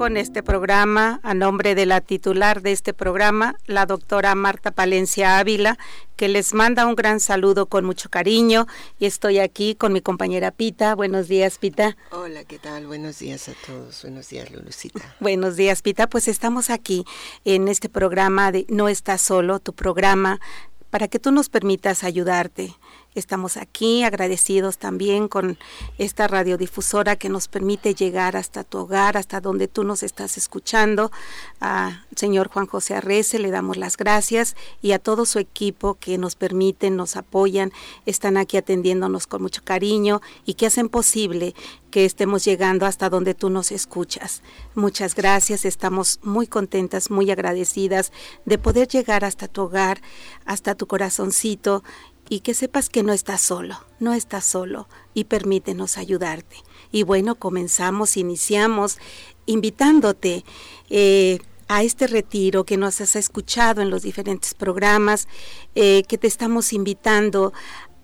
con este programa a nombre de la titular de este programa, la doctora Marta Palencia Ávila, que les manda un gran saludo con mucho cariño y estoy aquí con mi compañera Pita. Buenos días, Pita. Hola, ¿qué tal? Buenos días a todos. Buenos días, Lulucita. Buenos días, Pita. Pues estamos aquí en este programa de No estás solo, tu programa para que tú nos permitas ayudarte Estamos aquí agradecidos también con esta radiodifusora que nos permite llegar hasta tu hogar, hasta donde tú nos estás escuchando. Al señor Juan José Arrece le damos las gracias y a todo su equipo que nos permiten, nos apoyan, están aquí atendiéndonos con mucho cariño y que hacen posible que estemos llegando hasta donde tú nos escuchas. Muchas gracias, estamos muy contentas, muy agradecidas de poder llegar hasta tu hogar, hasta tu corazoncito y que sepas que no estás solo, no estás solo y permítenos ayudarte. Y bueno, comenzamos, iniciamos invitándote eh, a este retiro que nos has escuchado en los diferentes programas, eh, que te estamos invitando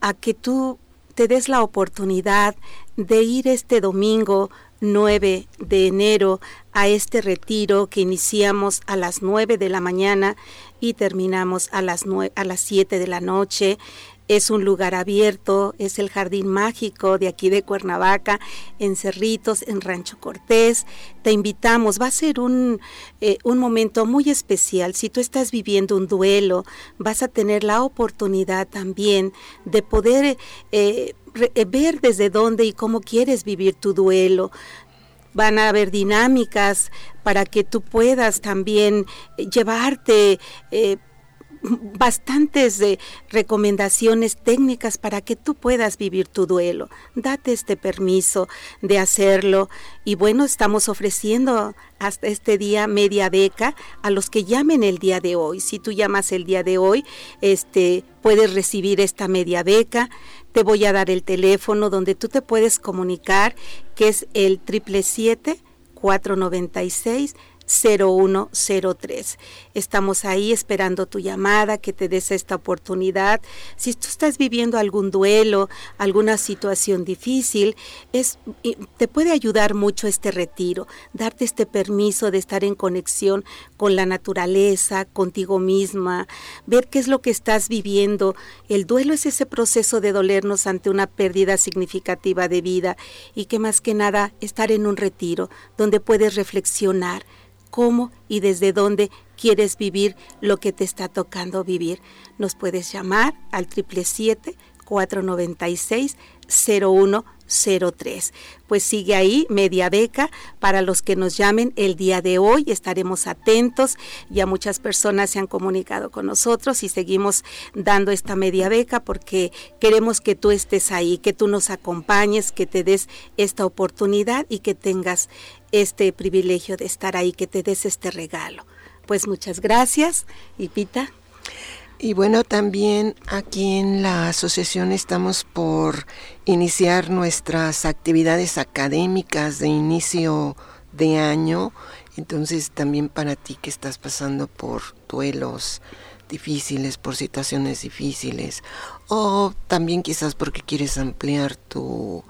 a que tú te des la oportunidad de ir este domingo 9 de enero a este retiro que iniciamos a las 9 de la mañana y terminamos a las, a las 7 de la noche. Es un lugar abierto, es el jardín mágico de aquí de Cuernavaca, en Cerritos, en Rancho Cortés. Te invitamos, va a ser un, eh, un momento muy especial. Si tú estás viviendo un duelo, vas a tener la oportunidad también de poder eh, eh, ver desde dónde y cómo quieres vivir tu duelo van a haber dinámicas para que tú puedas también llevarte bastantes de recomendaciones técnicas para que tú puedas vivir tu duelo. Date este permiso de hacerlo y bueno, estamos ofreciendo hasta este día media beca a los que llamen el día de hoy. Si tú llamas el día de hoy, este puedes recibir esta media beca. Te voy a dar el teléfono donde tú te puedes comunicar, que es el triple siete 496 0103. Estamos ahí esperando tu llamada, que te des esta oportunidad. Si tú estás viviendo algún duelo, alguna situación difícil, es, te puede ayudar mucho este retiro, darte este permiso de estar en conexión con la naturaleza, contigo misma, ver qué es lo que estás viviendo. El duelo es ese proceso de dolernos ante una pérdida significativa de vida y que más que nada estar en un retiro donde puedes reflexionar cómo y desde dónde quieres vivir lo que te está tocando vivir. Nos puedes llamar al 777 496 0103. Pues sigue ahí media beca para los que nos llamen el día de hoy. Estaremos atentos. Ya muchas personas se han comunicado con nosotros y seguimos dando esta media beca porque queremos que tú estés ahí, que tú nos acompañes, que te des esta oportunidad y que tengas este privilegio de estar ahí, que te des este regalo. Pues muchas gracias y Pita. Y bueno, también aquí en la asociación estamos por iniciar nuestras actividades académicas de inicio de año. Entonces también para ti que estás pasando por duelos difíciles, por situaciones difíciles, o también quizás porque quieres ampliar tu,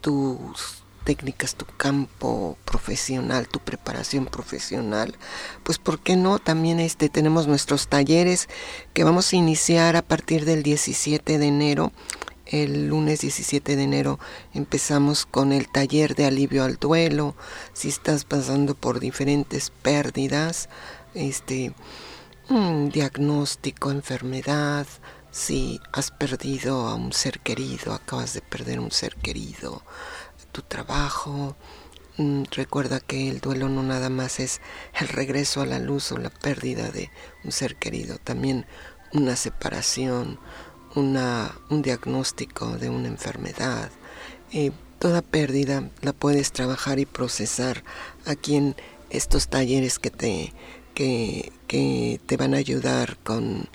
tus técnicas, tu campo profesional, tu preparación profesional, pues ¿por qué no? También este, tenemos nuestros talleres que vamos a iniciar a partir del 17 de enero. El lunes 17 de enero empezamos con el taller de alivio al duelo. Si estás pasando por diferentes pérdidas, este, un diagnóstico, enfermedad, si has perdido a un ser querido, acabas de perder un ser querido, tu trabajo. Mm, recuerda que el duelo no nada más es el regreso a la luz o la pérdida de un ser querido, también una separación, una, un diagnóstico de una enfermedad. Toda pérdida la puedes trabajar y procesar aquí en estos talleres que te, que, que te van a ayudar con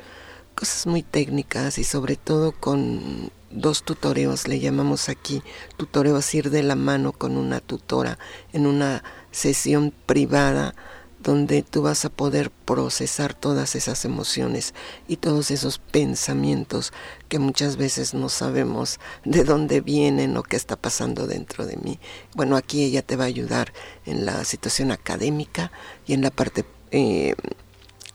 cosas muy técnicas y sobre todo con dos tutoreos, le llamamos aquí tutoreos ir de la mano con una tutora en una sesión privada donde tú vas a poder procesar todas esas emociones y todos esos pensamientos que muchas veces no sabemos de dónde vienen o qué está pasando dentro de mí. Bueno, aquí ella te va a ayudar en la situación académica y en la parte eh,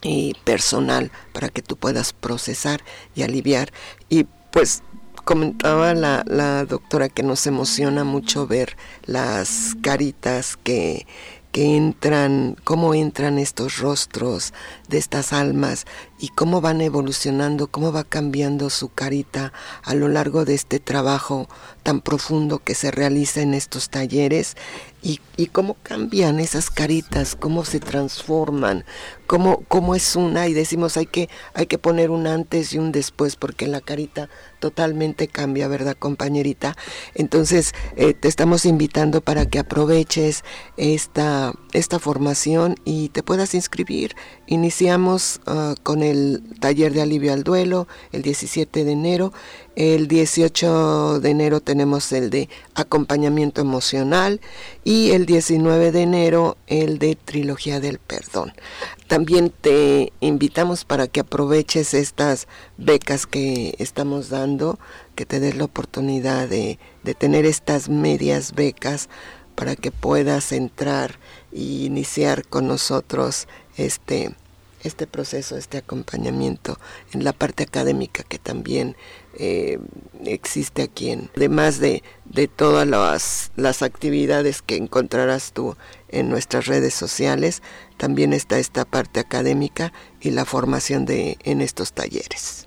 eh, personal para que tú puedas procesar y aliviar. Y pues comentaba la, la doctora que nos emociona mucho ver las caritas que que entran, cómo entran estos rostros de estas almas y cómo van evolucionando, cómo va cambiando su carita a lo largo de este trabajo tan profundo que se realiza en estos talleres y, cómo cambian esas caritas, cómo se transforman, cómo, cómo es una y decimos hay que, hay que poner un antes y un después porque la carita totalmente cambia, ¿verdad compañerita? Entonces eh, te estamos invitando para que aproveches esta, esta formación y te puedas inscribir. Iniciamos uh, con el taller de alivio al duelo el 17 de enero. El 18 de enero tenemos el de acompañamiento emocional y el 19 de enero el de trilogía del perdón. También te invitamos para que aproveches estas becas que estamos dando, que te des la oportunidad de, de tener estas medias becas para que puedas entrar e iniciar con nosotros este este proceso, este acompañamiento en la parte académica que también eh, existe aquí, en, además de, de todas las, las actividades que encontrarás tú en nuestras redes sociales, también está esta parte académica y la formación de, en estos talleres.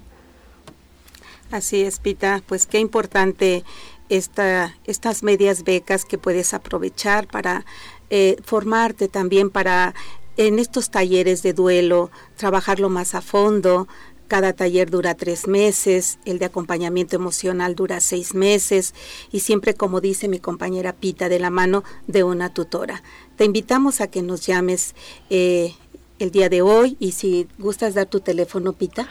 Así es, Pita, pues qué importante esta, estas medias becas que puedes aprovechar para eh, formarte también para en estos talleres de duelo, trabajarlo más a fondo. Cada taller dura tres meses, el de acompañamiento emocional dura seis meses y siempre, como dice mi compañera Pita, de la mano de una tutora. Te invitamos a que nos llames eh, el día de hoy y si gustas dar tu teléfono, Pita.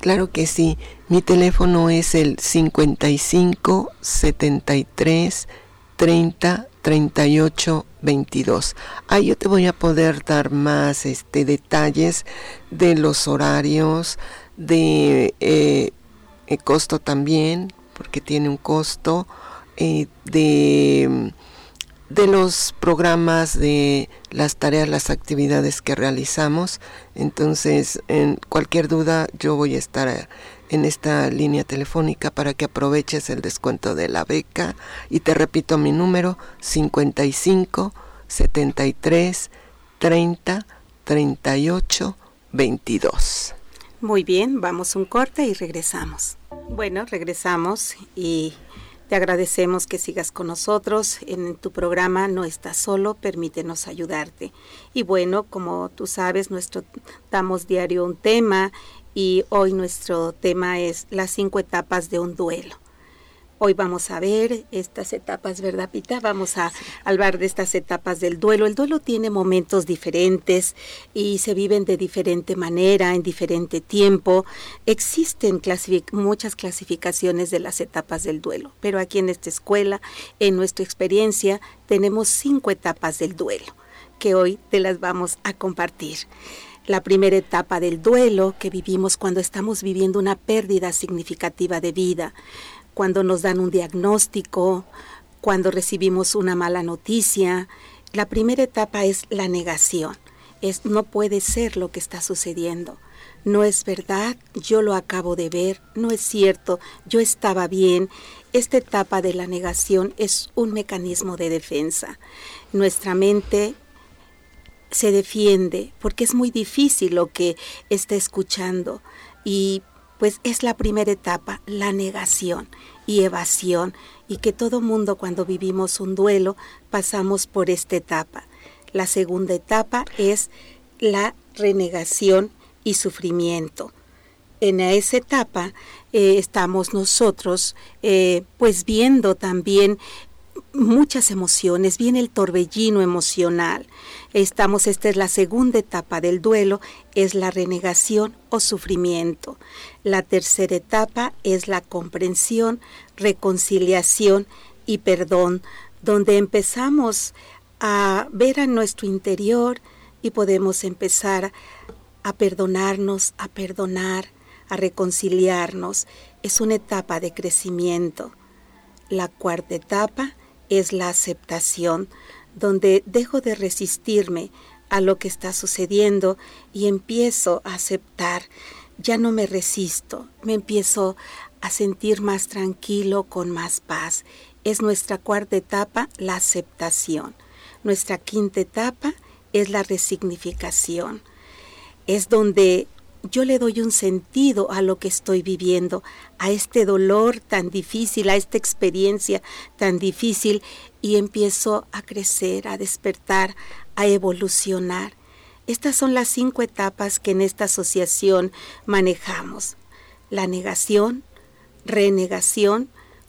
Claro que sí. Mi teléfono es el 55 73 30 38 22. Ahí yo te voy a poder dar más este, detalles de los horarios, de eh, el costo también, porque tiene un costo, eh, de, de los programas, de las tareas, las actividades que realizamos. Entonces, en cualquier duda, yo voy a estar en esta línea telefónica para que aproveches el descuento de la beca y te repito mi número 55 73 30 38 22. Muy bien, vamos un corte y regresamos. Bueno, regresamos y te agradecemos que sigas con nosotros en tu programa No estás solo, permítenos ayudarte. Y bueno, como tú sabes, nuestro damos diario un tema y hoy nuestro tema es las cinco etapas de un duelo. Hoy vamos a ver estas etapas, ¿verdad, Pita? Vamos a hablar de estas etapas del duelo. El duelo tiene momentos diferentes y se viven de diferente manera, en diferente tiempo. Existen muchas clasificaciones de las etapas del duelo, pero aquí en esta escuela, en nuestra experiencia, tenemos cinco etapas del duelo que hoy te las vamos a compartir la primera etapa del duelo que vivimos cuando estamos viviendo una pérdida significativa de vida, cuando nos dan un diagnóstico, cuando recibimos una mala noticia. La primera etapa es la negación. Es no puede ser lo que está sucediendo. No es verdad, yo lo acabo de ver, no es cierto, yo estaba bien. Esta etapa de la negación es un mecanismo de defensa. Nuestra mente se defiende porque es muy difícil lo que está escuchando y pues es la primera etapa, la negación y evasión y que todo mundo cuando vivimos un duelo pasamos por esta etapa. La segunda etapa es la renegación y sufrimiento. En esa etapa eh, estamos nosotros eh, pues viendo también muchas emociones, viene el torbellino emocional. Estamos, esta es la segunda etapa del duelo, es la renegación o sufrimiento. La tercera etapa es la comprensión, reconciliación y perdón, donde empezamos a ver a nuestro interior y podemos empezar a perdonarnos, a perdonar, a reconciliarnos. Es una etapa de crecimiento. La cuarta etapa es la aceptación, donde dejo de resistirme a lo que está sucediendo y empiezo a aceptar. Ya no me resisto, me empiezo a sentir más tranquilo, con más paz. Es nuestra cuarta etapa, la aceptación. Nuestra quinta etapa es la resignificación. Es donde yo le doy un sentido a lo que estoy viviendo, a este dolor tan difícil, a esta experiencia tan difícil, y empiezo a crecer, a despertar, a evolucionar. Estas son las cinco etapas que en esta asociación manejamos. La negación, renegación,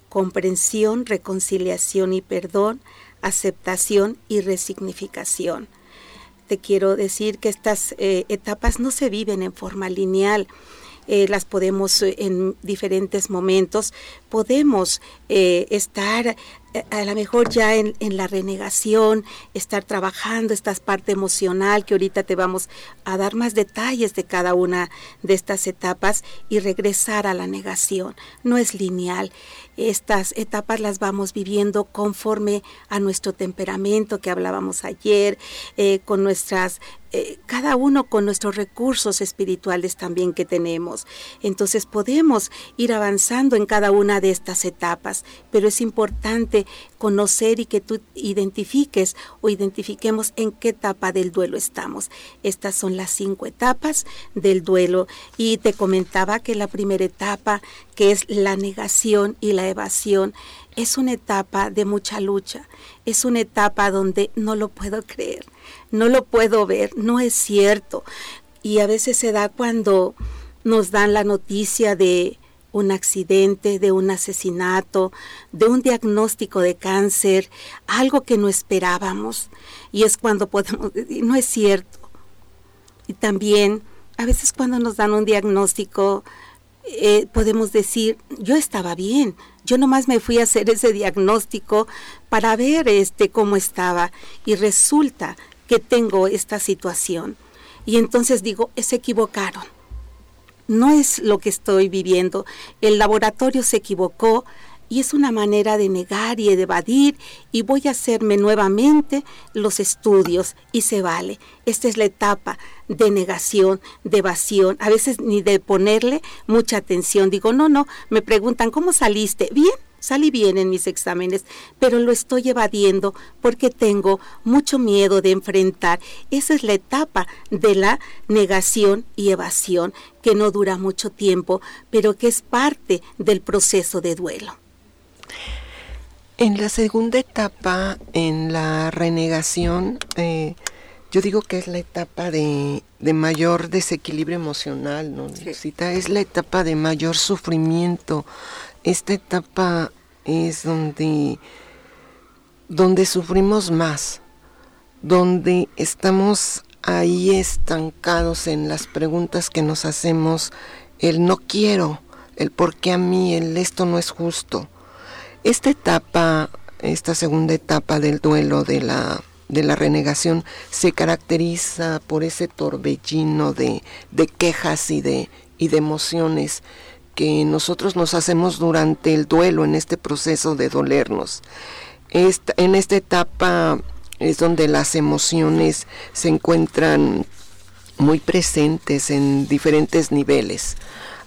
comprensión, reconciliación y perdón, aceptación y resignificación te quiero decir que estas eh, etapas no se viven en forma lineal. Eh, las podemos eh, en diferentes momentos, podemos estar a lo mejor ya en, la renegación, estar trabajando esta parte emocional que ahorita te vamos a dar más detalles de cada una de estas etapas y regresar a la negación. No es lineal. Estas etapas las vamos viviendo conforme a nuestro temperamento que hablábamos ayer, eh, con nuestras eh, cada uno con nuestros recursos espirituales también que tenemos. Entonces podemos ir avanzando en cada una de estas etapas, pero es importante conocer y que tú identifiques o identifiquemos en qué etapa del duelo estamos. Estas son las cinco etapas del duelo y te comentaba que la primera etapa, que es la negación y la evasión, es una etapa de mucha lucha, es una etapa donde no lo puedo creer no lo puedo ver, no es cierto. Y a veces se da cuando nos dan la noticia de un accidente, de un asesinato, de un diagnóstico de cáncer, algo que no esperábamos. Y es cuando podemos decir, no es cierto. Y también a veces cuando nos dan un diagnóstico, eh, podemos decir, yo estaba bien, yo nomás me fui a hacer ese diagnóstico para ver este cómo estaba y resulta que tengo esta situación. Y entonces digo, se equivocaron. No es lo que estoy viviendo. El laboratorio se equivocó y es una manera de negar y de evadir y voy a hacerme nuevamente los estudios y se vale. Esta es la etapa de negación, de evasión, a veces ni de ponerle mucha atención. Digo, no, no, me preguntan, ¿cómo saliste? Bien, salí bien en mis exámenes, pero lo estoy evadiendo porque tengo mucho miedo de enfrentar. Esa es la etapa de la negación y evasión que no dura mucho tiempo, pero que es parte del proceso de duelo. En la segunda etapa, en la renegación, eh, yo digo que es la etapa de, mayor desequilibrio emocional, ¿no? Es la etapa de mayor sufrimiento. Esta etapa es donde, donde sufrimos más, donde estamos ahí estancados en las preguntas que nos hacemos, el no quiero, el por qué a mí, el esto no es justo. Esta etapa, esta segunda etapa del duelo de la, de la renegación se caracteriza por ese torbellino de, de quejas y de, y de emociones que nosotros nos hacemos durante el duelo, en este proceso de dolernos. en esta etapa es donde las emociones se encuentran muy presentes en diferentes niveles.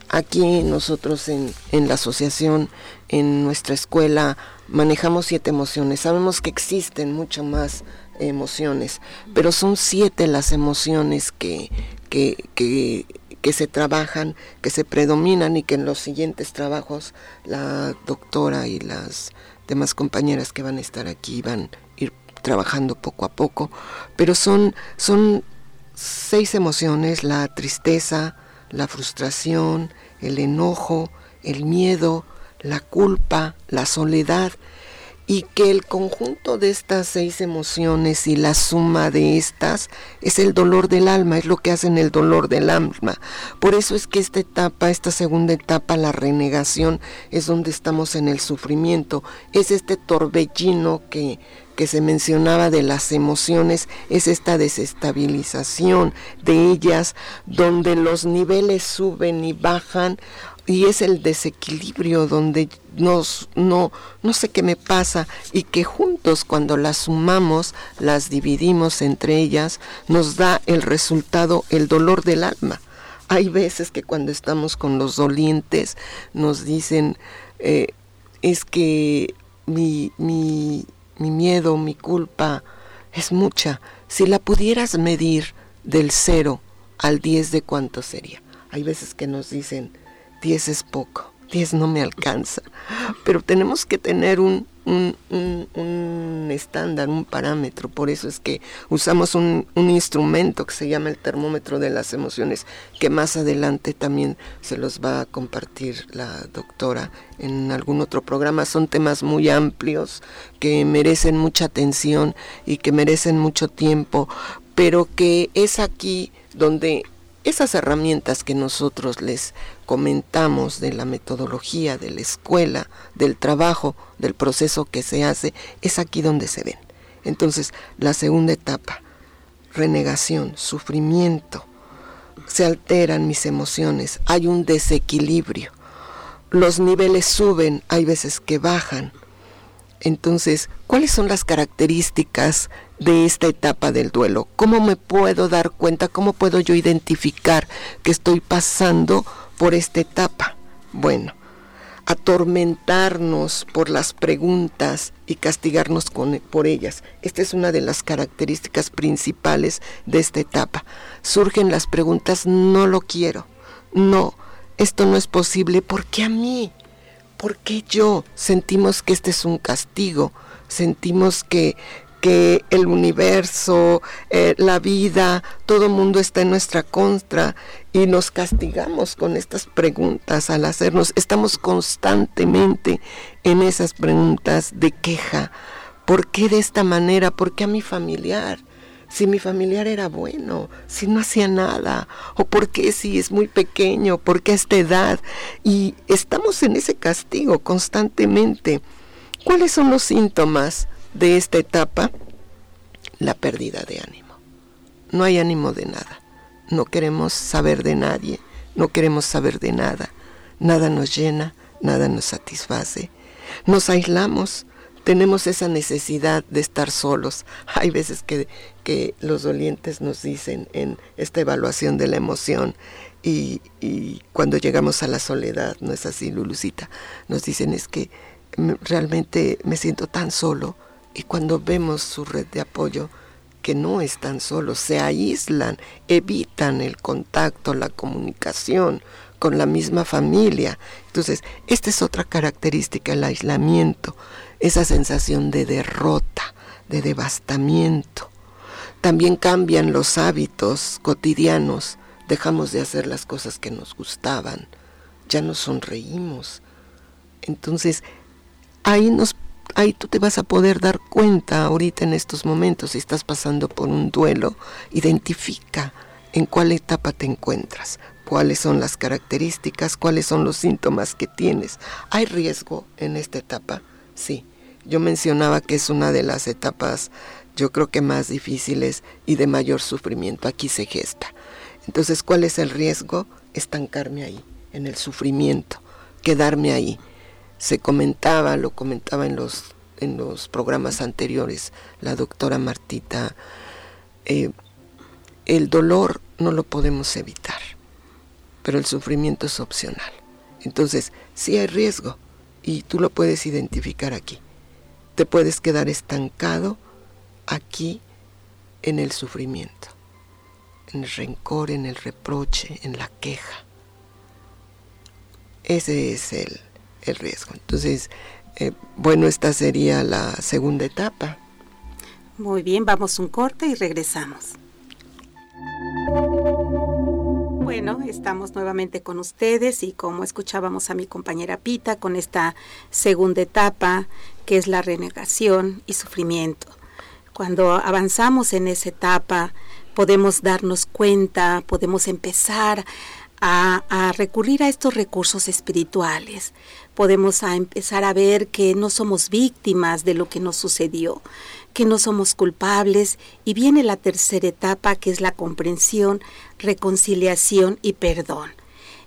Aquí nosotros en, en, la asociación, en nuestra escuela, manejamos siete emociones. Sabemos que existen mucho más emociones, pero son siete las emociones que, que, que que se trabajan, que se predominan y que en los siguientes trabajos la doctora y las demás compañeras que van a estar aquí van a ir trabajando poco a poco, pero son, son seis emociones, la tristeza, la frustración, el enojo, el miedo, la culpa, la soledad y que el conjunto de estas seis emociones y la suma de estas es el dolor del alma, es lo que hacen el dolor del alma. Por eso es que esta etapa, esta segunda etapa, la renegación, es donde estamos en el sufrimiento, es este torbellino que, que se mencionaba de las emociones es esta desestabilización de ellas, donde los niveles suben y bajan y es el desequilibrio donde nos, no, no sé qué me pasa y que juntos cuando las sumamos, las dividimos entre ellas, nos da el resultado, el dolor del alma. Hay veces que cuando estamos con los dolientes nos dicen, eh, es que mi, mi, mi miedo, mi culpa es mucha. Si la pudieras medir del cero al 10 de cuánto sería. Hay veces que nos dicen, 10 es poco, 10 no me alcanza, pero tenemos que tener un, un, estándar, un parámetro, por eso es que usamos un, instrumento que se llama el termómetro de las emociones, que más adelante también se los va a compartir la doctora en algún otro programa. Son temas muy amplios que merecen mucha atención y que merecen mucho tiempo, pero que es aquí donde esas herramientas que nosotros les comentamos de la metodología, de la escuela, del trabajo, del proceso que se hace, es aquí donde se ven. Entonces, la segunda etapa, renegación, sufrimiento, se alteran mis emociones, hay un desequilibrio, los niveles suben, hay veces que bajan. Entonces, ¿cuáles son las características de esta etapa del duelo? ¿Cómo me puedo dar cuenta, cómo puedo yo identificar que estoy pasando por esta etapa? Bueno, atormentarnos por las preguntas y castigarnos por ellas. Esta es una de las características principales de esta etapa. Surgen las preguntas, no lo quiero, no, esto no es posible, ¿por qué a mí? ¿Por qué yo? Sentimos que este es un castigo, sentimos que, que el universo, eh, la vida, todo mundo está en nuestra contra y nos castigamos con estas preguntas al hacernos. Estamos constantemente en esas preguntas de queja. ¿Por qué de esta manera? ¿Por qué a mi familiar? Si mi familiar era bueno, si no hacía nada, o por qué si es muy pequeño, por qué a esta edad. Y estamos en ese castigo constantemente. ¿Cuáles son los síntomas? de esta etapa la pérdida de ánimo. No hay ánimo de nada. No queremos saber de nadie, no queremos saber de nada. Nada nos llena, nada nos satisface. Nos aislamos, tenemos esa necesidad de estar solos. Hay veces que, que los dolientes nos dicen en esta evaluación de la emoción y, cuando llegamos a la soledad, no es así, Lulucita, nos dicen es que realmente me siento tan solo, y cuando vemos su red de apoyo, que no están solos, se aíslan, evitan el contacto, la comunicación con la misma familia. Entonces, esta es otra característica, el aislamiento, esa sensación de derrota, de devastamiento. También cambian los hábitos cotidianos, dejamos de hacer las cosas que nos gustaban, ya no sonreímos. Entonces, ahí nos ahí tú te vas a poder dar cuenta ahorita en estos momentos si estás pasando por un duelo, identifica en cuál etapa te encuentras, cuáles son las características, cuáles son los síntomas que tienes. ¿Hay riesgo en esta etapa? Sí. Yo mencionaba que es una de las etapas yo creo que más difíciles y de mayor sufrimiento. Aquí se gesta. Entonces, ¿cuál es el riesgo? Estancarme ahí, en el sufrimiento, quedarme ahí se comentaba, lo comentaba en los, en los programas anteriores, la doctora Martita, eh, el dolor no lo podemos evitar, pero el sufrimiento es opcional. Entonces, sí hay riesgo y tú lo puedes identificar aquí. Te puedes quedar estancado aquí en el sufrimiento, en el rencor, en el reproche, en la queja. Ese es el, el riesgo. Entonces, eh, bueno, esta sería la segunda etapa. Muy bien, vamos un corte y regresamos. Bueno, estamos nuevamente con ustedes y como escuchábamos a mi compañera Pita con esta segunda etapa que es la renegación y sufrimiento. Cuando avanzamos en esa etapa podemos darnos cuenta, podemos empezar a, recurrir a estos recursos espirituales, podemos a empezar a ver que no somos víctimas de lo que nos sucedió, que no somos culpables y viene la tercera etapa que es la comprensión, reconciliación y perdón.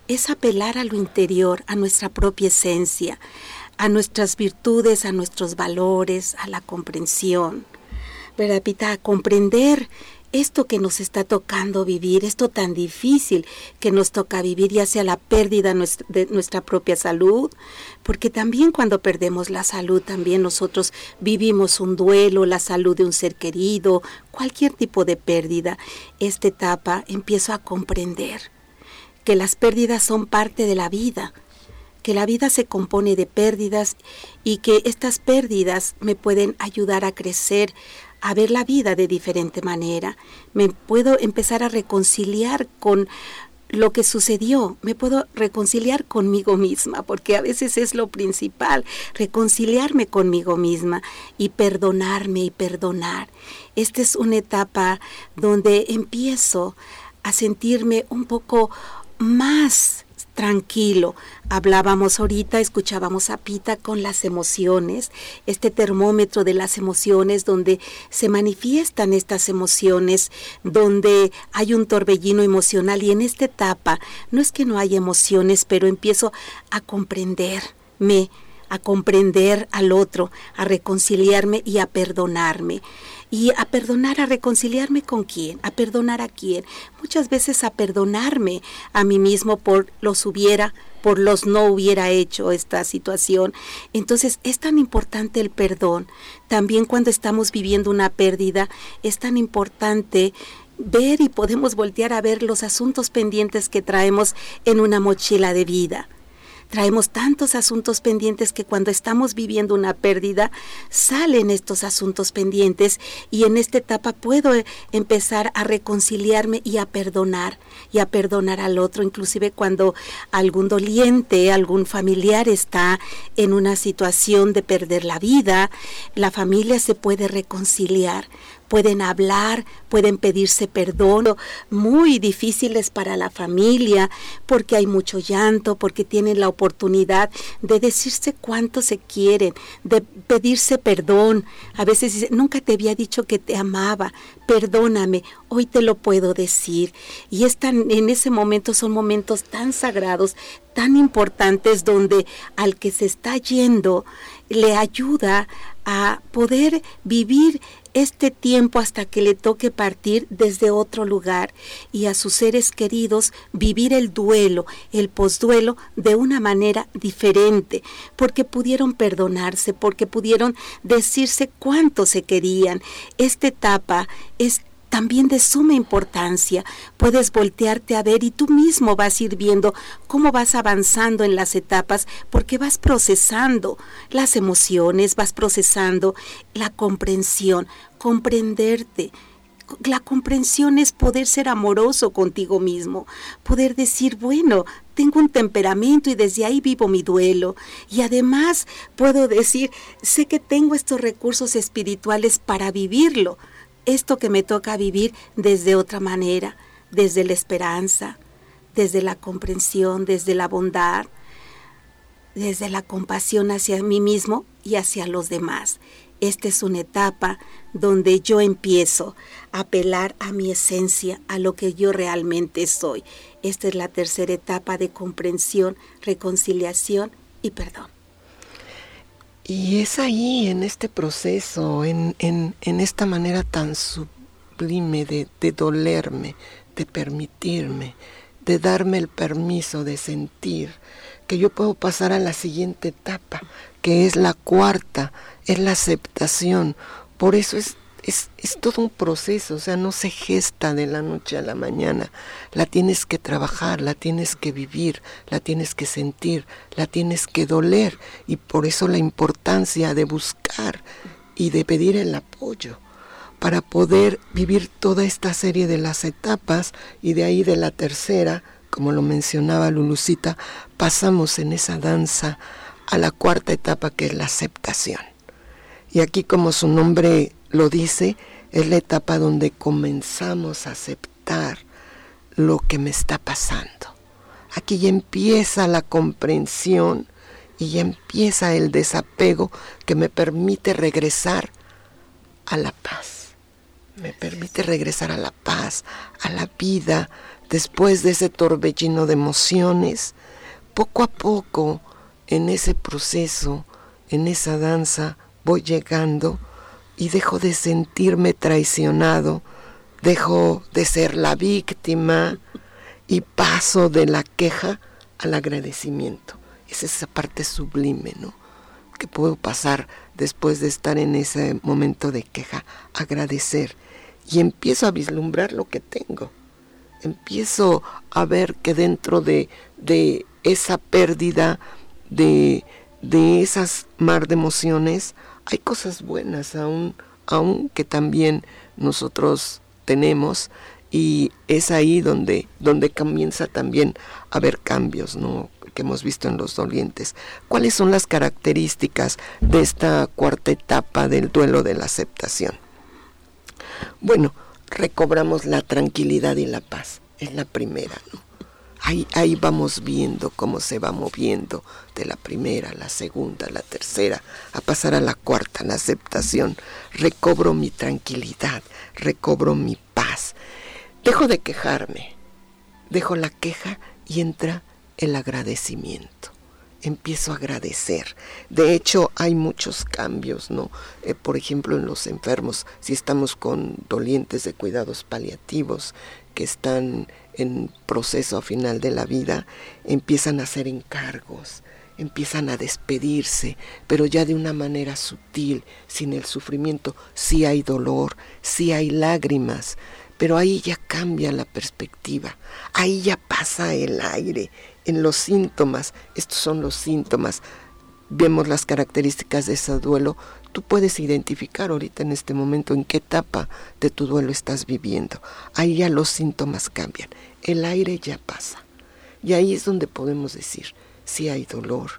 Es apelar a lo interior, a nuestra propia esencia, a nuestras virtudes, a nuestros valores, a la comprensión. ¿Verdad, Pita? A comprender esto que nos está tocando vivir, esto tan difícil que nos toca vivir, ya sea la pérdida de nuestra propia salud, porque también cuando perdemos la salud, también nosotros vivimos un duelo, la salud de un ser querido, cualquier tipo de pérdida. Esta etapa empiezo a comprender que las pérdidas son parte de la vida, que la vida se compone de pérdidas y que estas pérdidas me pueden ayudar a crecer, a ver la vida de diferente manera. Me puedo empezar a reconciliar con lo que sucedió, me puedo reconciliar conmigo misma, porque a veces es lo principal, reconciliarme conmigo misma y perdonarme y perdonar. Esta es una etapa donde empiezo a sentirme un poco más tranquilo. Hablábamos ahorita, escuchábamos a Pita con las emociones, este termómetro de las emociones donde se manifiestan estas emociones, donde hay un torbellino emocional y en esta etapa no es que no haya emociones, pero empiezo a comprenderme, a comprender al otro, a reconciliarme y a perdonarme y a perdonar, a reconciliarme con quién, a perdonar a quién, muchas veces a perdonarme a mí mismo por los hubiera, por los no hubiera hecho esta situación. Entonces es tan importante el perdón. También cuando estamos viviendo una pérdida, es tan importante ver y podemos voltear a ver los asuntos pendientes que traemos en una mochila de vida. Traemos tantos asuntos pendientes que cuando estamos viviendo una pérdida, salen estos asuntos pendientes y en esta etapa puedo eh, empezar a reconciliarme y a perdonar y a perdonar al otro, inclusive cuando algún doliente, algún familiar está en una situación de perder la vida, la familia se puede reconciliar pueden hablar, pueden pedirse perdón, muy difíciles para la familia, porque hay mucho llanto, porque tienen la oportunidad de decirse cuánto se quieren, de pedirse perdón. A veces dicen, nunca te había dicho que te amaba, perdóname, hoy te lo puedo decir. Y es en ese momento son momentos tan sagrados, tan importantes, donde al que se está yendo le ayuda a poder vivir este tiempo hasta que le toque partir desde otro lugar y a sus seres queridos vivir el duelo, el posduelo de una manera diferente, porque pudieron perdonarse, porque pudieron decirse cuánto se querían. Esta etapa es también de suma importancia. Puedes voltearte a ver y tú mismo vas a ir viendo cómo vas avanzando en las etapas porque vas procesando las emociones, vas procesando la comprensión, comprenderte. La comprensión es poder ser amoroso contigo mismo, poder decir, bueno, tengo un temperamento y desde ahí vivo mi duelo. Y además puedo decir, sé que tengo estos recursos espirituales para vivirlo esto que me toca vivir desde otra manera, desde la esperanza, desde la comprensión, desde la bondad, desde la compasión hacia mí mismo y hacia los demás. Esta es una etapa donde yo empiezo a apelar a mi esencia, a lo que yo realmente soy. Esta es la tercera etapa de comprensión, reconciliación y perdón. Y es ahí, en este proceso, en, en, en esta manera tan sublime de, de dolerme, de permitirme, de darme el permiso de sentir, que yo puedo pasar a la siguiente etapa, que es la cuarta, es la aceptación. Por eso es es, todo un proceso, o sea, no se gesta de la noche a la mañana. La tienes que trabajar, la tienes que vivir, la tienes que sentir, la tienes que doler. Y por eso la importancia de buscar y de pedir el apoyo para poder vivir toda esta serie de las etapas y de ahí de la tercera, como lo mencionaba Lulucita, pasamos en esa danza a la cuarta etapa que es la aceptación. Y aquí como su nombre lo dice, es la etapa donde comenzamos a aceptar lo que me está pasando. Aquí ya empieza la comprensión y ya empieza el desapego que me permite regresar a la paz. Me permite regresar a la paz, a la vida, después de ese torbellino de emociones. Poco a poco, en ese proceso, en esa danza, voy llegando y dejo de sentirme traicionado, dejo de ser la víctima y paso de la queja al agradecimiento. Es esa parte sublime, ¿no? Que puedo pasar después de estar en ese momento de queja, agradecer y empiezo a vislumbrar lo que tengo. Empiezo a ver que dentro de, de esa pérdida, de, de esas mar de emociones, hay cosas buenas aún, aún que también nosotros tenemos y es ahí donde, donde comienza también a haber cambios, ¿no? que hemos visto en los dolientes. ¿Cuáles son las características de esta cuarta etapa del duelo de la aceptación? Bueno, recobramos la tranquilidad y la paz, es la primera, ¿no? Ahí, vamos viendo cómo se va moviendo de la primera la segunda, la tercera, a pasar a la cuarta, la aceptación. Recobro mi tranquilidad, recobro mi paz. Dejo de quejarme, dejo la queja y entra el agradecimiento. Empiezo a agradecer. De hecho, hay muchos cambios, ¿no? Eh, por ejemplo, en los enfermos, si estamos con dolientes de cuidados paliativos que están en proceso final de la vida, empiezan a hacer encargos, empiezan a despedirse, pero ya de una manera sutil, sin el sufrimiento. Sí hay dolor, sí hay lágrimas, pero ahí ya cambia la perspectiva, ahí ya pasa el aire, en los síntomas, estos son los síntomas, vemos las características de ese duelo, tú puedes identificar ahorita en este momento en qué etapa de tu duelo estás viviendo. Ahí ya los síntomas cambian, el aire ya pasa. Y ahí es donde podemos decir, sí hay dolor,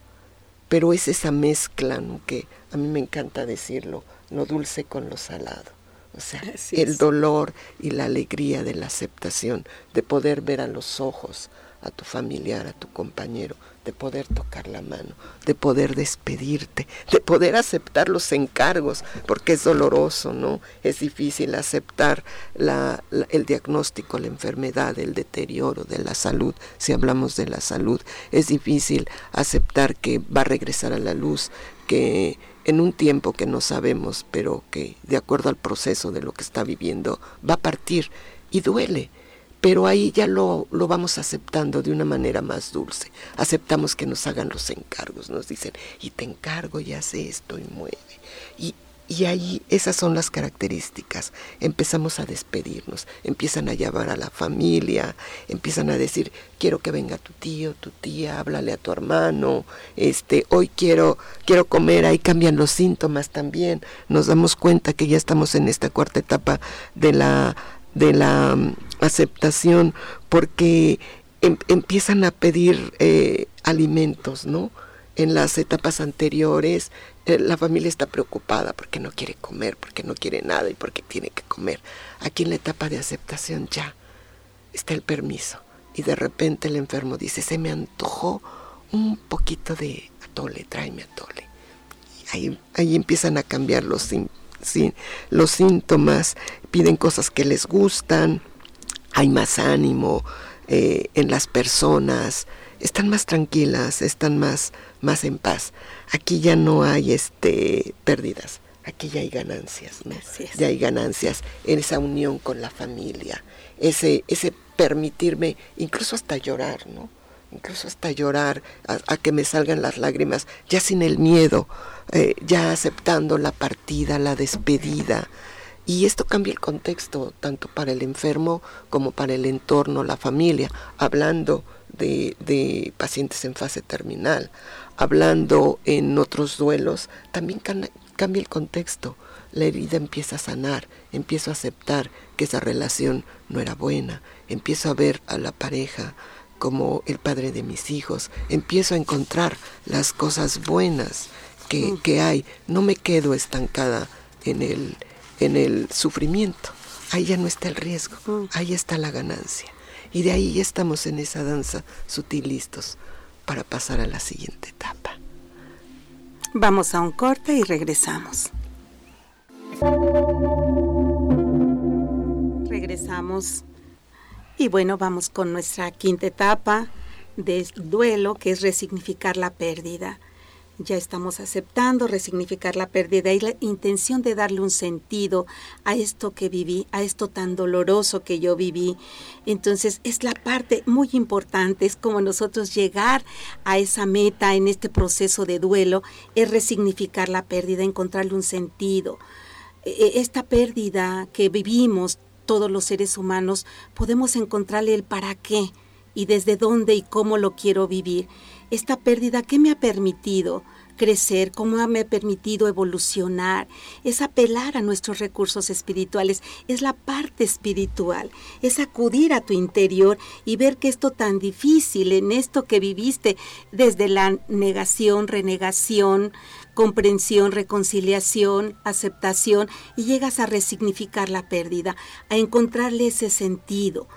pero es esa mezcla que a mí me encanta decirlo, lo dulce con lo salado. O sea, el dolor y la alegría de la aceptación, de poder ver a los ojos a tu familiar, a tu compañero, de poder tocar la mano, de poder despedirte, de poder aceptar los encargos, porque es doloroso, ¿no? Es difícil aceptar el diagnóstico, la enfermedad, el deterioro de la salud, si hablamos de la salud. Es difícil aceptar que va a regresar a la luz, que en un tiempo que no sabemos, pero que de acuerdo al proceso de lo que está viviendo, va a partir y duele pero ahí ya lo, lo, vamos aceptando de una manera más dulce. Aceptamos que nos hagan los encargos, nos dicen, y te encargo y hace esto y mueve. Y, y ahí esas son las características. Empezamos a despedirnos, empiezan a llamar a la familia, empiezan a decir, quiero que venga tu tío, tu tía, háblale a tu hermano, este, hoy quiero, quiero comer, ahí cambian los síntomas también. Nos damos cuenta que ya estamos en esta cuarta etapa de la de la mm, aceptación porque em, empiezan a pedir eh, alimentos, ¿no? En las etapas anteriores eh, la familia está preocupada porque no quiere comer, porque no quiere nada y porque tiene que comer. Aquí en la etapa de aceptación ya está el permiso y de repente el enfermo dice, se me antojó un poquito de atole, tráeme atole. ahí, ahí empiezan a cambiar los los síntomas, piden cosas que les gustan, hay más ánimo eh, en las personas, están más tranquilas, están más, más en paz. Aquí ya no hay este, pérdidas, aquí ya hay ganancias, Ya hay ganancias en esa unión con la familia, ese, ese permitirme incluso hasta llorar, ¿no? incluso hasta llorar, a, que me salgan las lágrimas, ya sin el miedo, eh, ya aceptando la partida, la despedida. Y esto cambia el contexto, tanto para el enfermo como para el entorno, la familia, hablando de, de pacientes en fase terminal, hablando en otros duelos, también cambia el contexto. La herida empieza a sanar, empiezo a aceptar que esa relación no era buena, empiezo a ver a la pareja, como el padre de mis hijos, empiezo a encontrar las cosas buenas que, que hay, no me quedo estancada en el, en el sufrimiento, ahí ya no está el riesgo, mm. ahí está la ganancia. Y de ahí ya estamos en esa danza sutilistos para pasar a la siguiente etapa. Vamos a un corte y regresamos. Regresamos y bueno, vamos con nuestra quinta etapa de duelo, que es resignificar la pérdida ya estamos aceptando resignificar la pérdida y la intención de darle un sentido a esto que viví, a esto tan doloroso que yo viví. Entonces es la parte muy importante, es como nosotros llegar a esa meta en este proceso de duelo, es resignificar la pérdida, encontrarle un sentido. E, e, esta pérdida que vivimos todos los seres humanos, podemos encontrarle el para qué y desde dónde y cómo lo quiero vivir esta pérdida que me ha permitido crecer, cómo me ha permitido evolucionar, es apelar a nuestros recursos espirituales, es la parte espiritual, es acudir a tu interior y ver que esto tan difícil, en esto que viviste desde la negación, renegación, comprensión, reconciliación, aceptación, y llegas a resignificar la pérdida, a encontrarle ese sentido,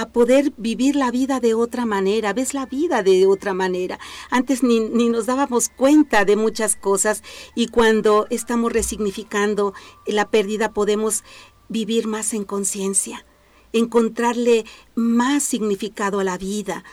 a poder vivir la vida de otra manera, ves la vida de otra manera. Antes ni, nos dábamos cuenta de muchas cosas y cuando estamos resignificando la pérdida podemos vivir más en conciencia, encontrarle más significado a la vida,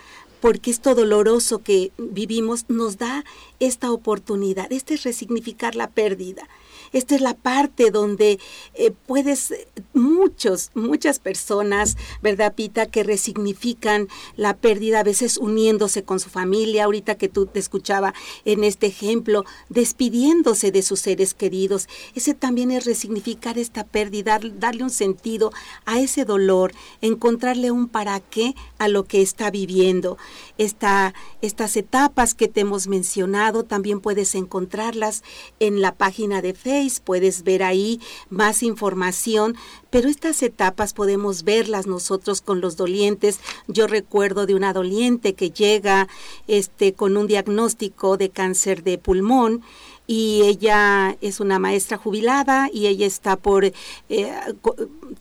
porque esto doloroso que vivimos nos da esta oportunidad, este es resignificar la pérdida. Esta es la parte donde eh, puedes, muchos, muchas personas, ¿verdad, Pita?, que resignifican la pérdida, a veces uniéndose con su familia, ahorita que tú te escuchaba en este ejemplo, despidiéndose de sus seres queridos. Ese también es resignificar esta pérdida, darle un sentido a ese dolor, encontrarle un para qué a lo que está viviendo. Esta, estas etapas que te hemos mencionado también puedes encontrarlas en la página de Facebook puedes ver ahí más información, pero estas etapas podemos verlas nosotros con los dolientes. Yo recuerdo de una doliente que llega este con un diagnóstico de cáncer de pulmón y ella es una maestra jubilada y ella está por, eh,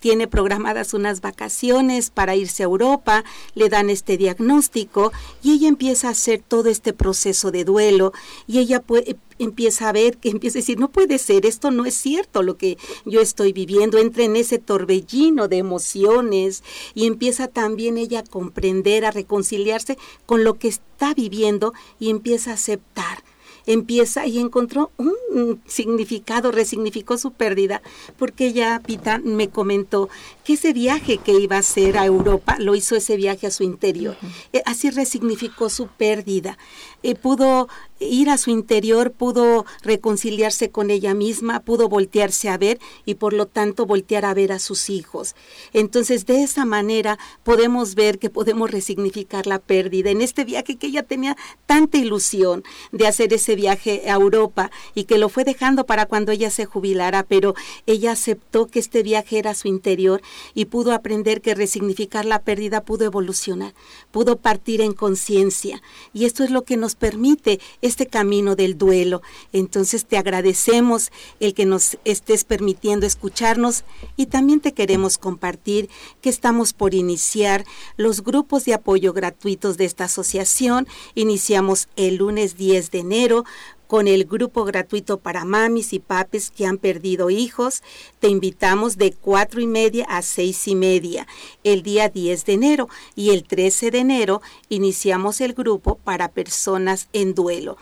tiene programadas unas vacaciones para irse a Europa, le dan este diagnóstico y ella empieza a hacer todo este proceso de duelo y ella empieza a ver, empieza a decir, no puede ser, esto no es cierto lo que yo estoy viviendo, entra en ese torbellino de emociones y empieza también ella a comprender, a reconciliarse con lo que está viviendo y empieza a aceptar empieza y encontró un significado, resignificó su pérdida, porque ella, Pita, me comentó que ese viaje que iba a hacer a Europa, lo hizo ese viaje a su interior. Eh, así resignificó su pérdida. Eh, pudo ir a su interior, pudo reconciliarse con ella misma, pudo voltearse a ver y por lo tanto voltear a ver a sus hijos. Entonces, de esa manera podemos ver que podemos resignificar la pérdida en este viaje que ella tenía tanta ilusión de hacer ese viaje a Europa y que lo fue dejando para cuando ella se jubilara, pero ella aceptó que este viaje era su interior y pudo aprender que resignificar la pérdida pudo evolucionar, pudo partir en conciencia y esto es lo que nos permite este camino del duelo. Entonces te agradecemos el que nos estés permitiendo escucharnos y también te queremos compartir que estamos por iniciar los grupos de apoyo gratuitos de esta asociación. Iniciamos el lunes 10 de enero con el grupo gratuito para mamis y papis que han perdido hijos. Te invitamos de cuatro y media a seis y media el día 10 de enero y el 13 de enero iniciamos el grupo para personas en duelo.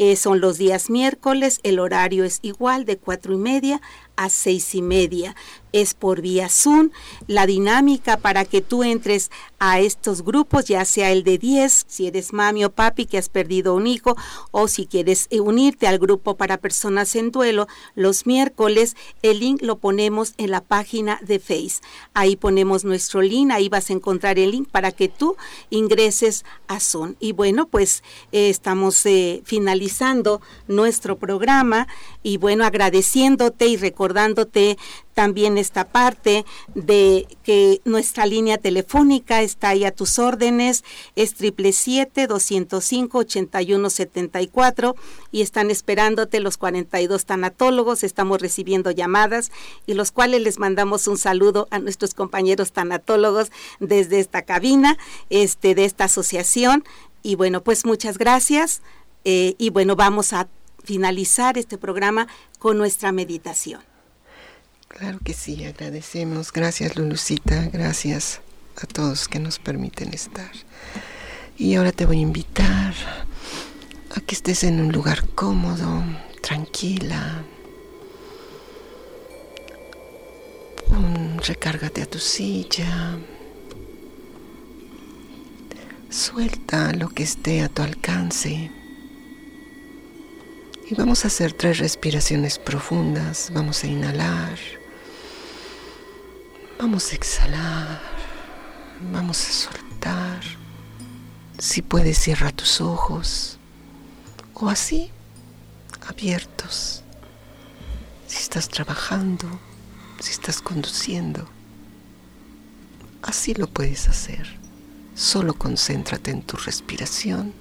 Eh, son los días miércoles, el horario es igual de cuatro y media a seis y media. Es por vía Zoom. La dinámica para que tú entres a estos grupos, ya sea el de 10, si eres mami o papi que has perdido un hijo, o si quieres eh, unirte al grupo para personas en duelo, los miércoles, el link lo ponemos en la página de Face. Ahí ponemos nuestro link, ahí vas a encontrar el link para que tú ingreses a Zoom. Y bueno, pues eh, estamos eh, finalizando nuestro programa y bueno, agradeciéndote y recordándote también esta parte de que nuestra línea telefónica está ahí a tus órdenes, es 777-205-8174 y están esperándote los 42 tanatólogos, estamos recibiendo llamadas y los cuales les mandamos un saludo a nuestros compañeros tanatólogos desde esta cabina, este, de esta asociación. Y bueno, pues muchas gracias eh, y bueno, vamos a finalizar este programa con nuestra meditación. Claro que sí, agradecemos. Gracias Lulucita, gracias a todos que nos permiten estar. Y ahora te voy a invitar a que estés en un lugar cómodo, tranquila. recárgate a tu silla. Suelta lo que esté a tu alcance. Y vamos a hacer tres respiraciones profundas. Vamos a inhalar. Vamos a exhalar. Vamos a soltar. Si puedes, cierra tus ojos. O así, abiertos. Si estás trabajando, si estás conduciendo, así lo puedes hacer. Solo concéntrate en tu respiración.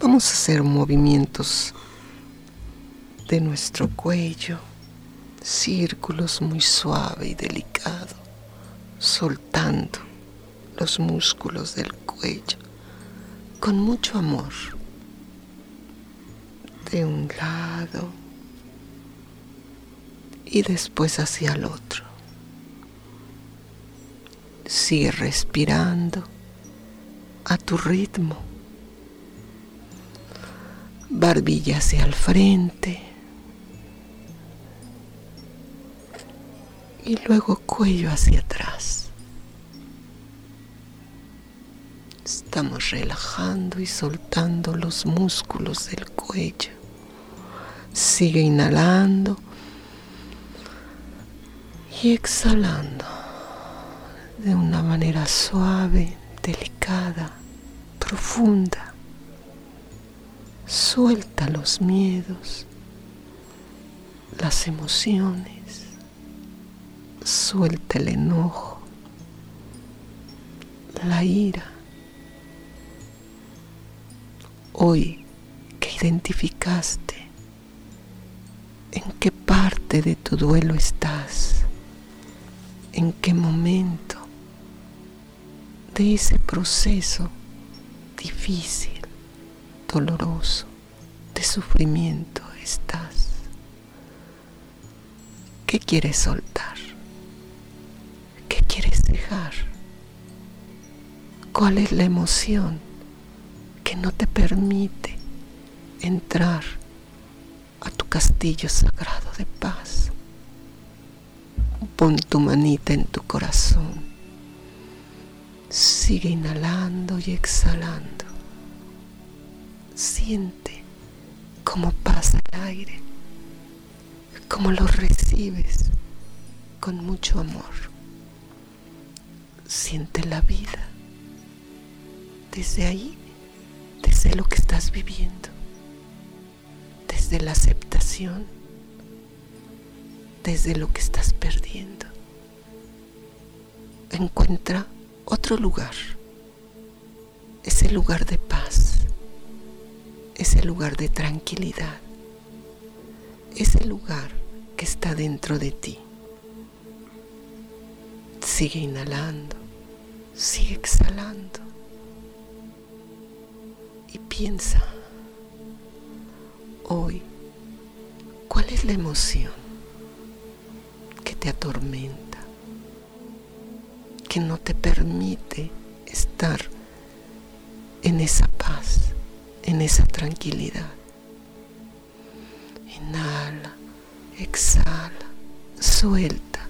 Vamos a hacer movimientos de nuestro cuello, círculos muy suave y delicado, soltando los músculos del cuello con mucho amor. De un lado y después hacia el otro. Sigue respirando a tu ritmo. Barbilla hacia el frente. Y luego cuello hacia atrás. Estamos relajando y soltando los músculos del cuello. Sigue inhalando y exhalando de una manera suave delicada, profunda. Suelta los miedos, las emociones, suelta el enojo, la ira. Hoy que identificaste en qué parte de tu duelo estás, en qué momento de ese proceso difícil, doloroso, de sufrimiento estás. ¿Qué quieres soltar? ¿Qué quieres dejar? ¿Cuál es la emoción que no te permite entrar a tu castillo sagrado de paz? Pon tu manita en tu corazón Sigue inhalando y exhalando. Siente cómo pasa el aire, cómo lo recibes con mucho amor. Siente la vida. Desde ahí, desde lo que estás viviendo, desde la aceptación, desde lo que estás perdiendo. Encuentra otro lugar, ese lugar de paz, ese lugar de tranquilidad, ese lugar que está dentro de ti. Sigue inhalando, sigue exhalando y piensa, hoy, ¿cuál es la emoción que te atormenta? que no te permite estar en esa paz, en esa tranquilidad. Inhala, exhala, suelta,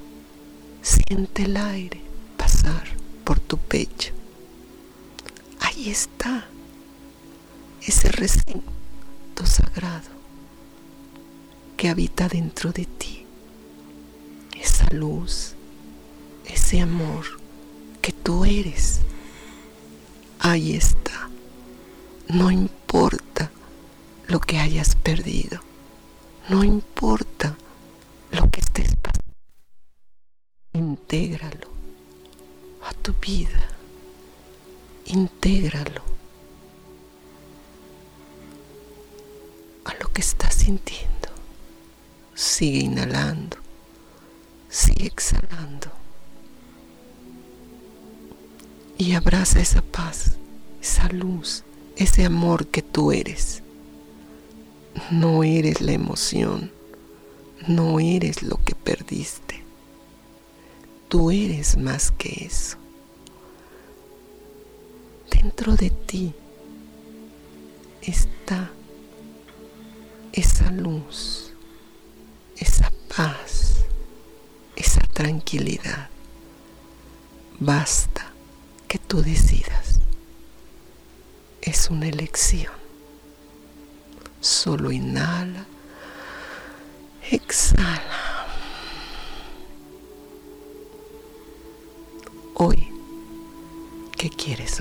siente el aire pasar por tu pecho. Ahí está ese recinto sagrado que habita dentro de ti, esa luz, ese amor que tú eres. Ahí está. No importa lo que hayas perdido. No importa lo que estés pasando. Intégralo a tu vida. Intégralo a lo que estás sintiendo. Sigue inhalando. Sigue exhalando y abraza esa paz, esa luz, ese amor que tú eres. No eres la emoción, no eres lo que perdiste. tú eres más que eso. Dentro de ti está esa luz, esa paz, esa tranquilidad. Basta que tú decidas. Es una elección. Solo inhala, exhala. Hoy, ¿qué quieres?